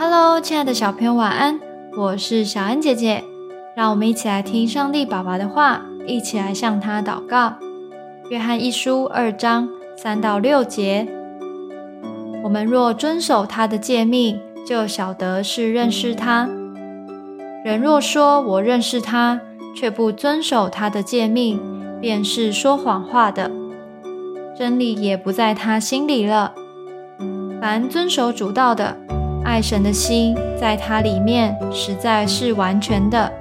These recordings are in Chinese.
Hello，亲爱的小朋友，晚安！我是小恩姐姐，让我们一起来听上帝爸爸的话，一起来向他祷告。约翰一书二章三到六节：我们若遵守他的诫命，就晓得是认识他。人若说我认识他，却不遵守他的诫命，便是说谎话的，真理也不在他心里了。凡遵守主道的，爱神的心在他里面实在是完全的。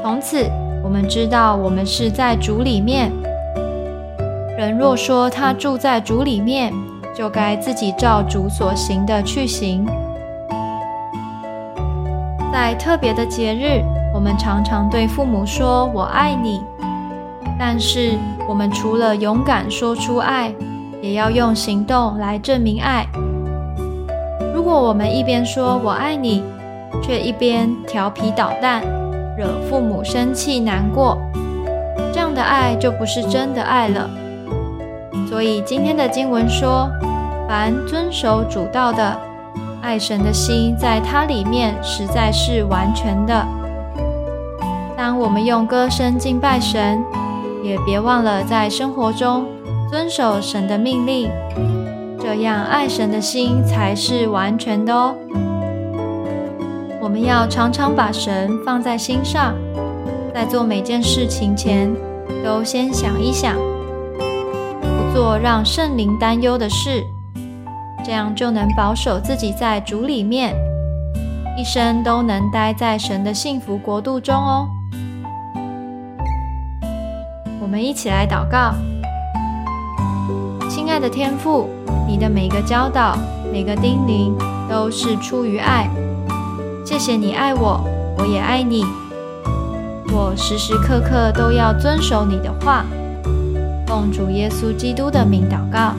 从此，我们知道我们是在主里面。人若说他住在主里面，就该自己照主所行的去行。在特别的节日，我们常常对父母说“我爱你”，但是我们除了勇敢说出爱，也要用行动来证明爱。如果我们一边说我爱你，却一边调皮捣蛋，惹父母生气难过，这样的爱就不是真的爱了。所以今天的经文说：“凡遵守主道的，爱神的心在他里面实在是完全的。”当我们用歌声敬拜神，也别忘了在生活中遵守神的命令。这样爱神的心才是完全的哦。我们要常常把神放在心上，在做每件事情前，都先想一想，不做让圣灵担忧的事，这样就能保守自己在主里面，一生都能待在神的幸福国度中哦。我们一起来祷告，亲爱的天父。你的每个教导、每个叮咛，都是出于爱。谢谢你爱我，我也爱你。我时时刻刻都要遵守你的话。奉主耶稣基督的名祷告。